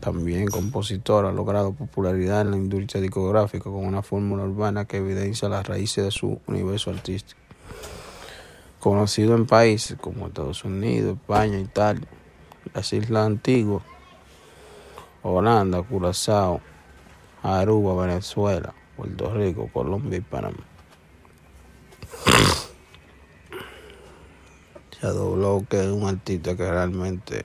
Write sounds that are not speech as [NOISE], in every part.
También compositor, ha logrado popularidad en la industria discográfica con una fórmula urbana que evidencia las raíces de su universo artístico. Conocido en países como Estados Unidos, España, Italia, las Islas Antiguas, Holanda, Curazao, Aruba, Venezuela, Puerto Rico, Colombia y Panamá. [CLEARS THROAT] Shadow Blow, que es un artista que realmente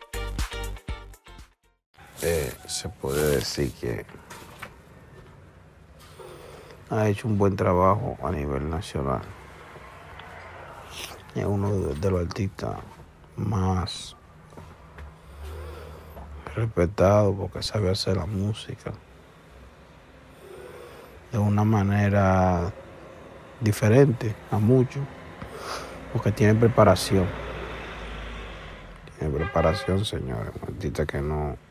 Eh, se puede decir que ha hecho un buen trabajo a nivel nacional. Es uno de, los artistas más respetados porque sabe hacer la música de una manera diferente a muchos, porque tiene preparación. Tiene preparación, señores. Un artista que no.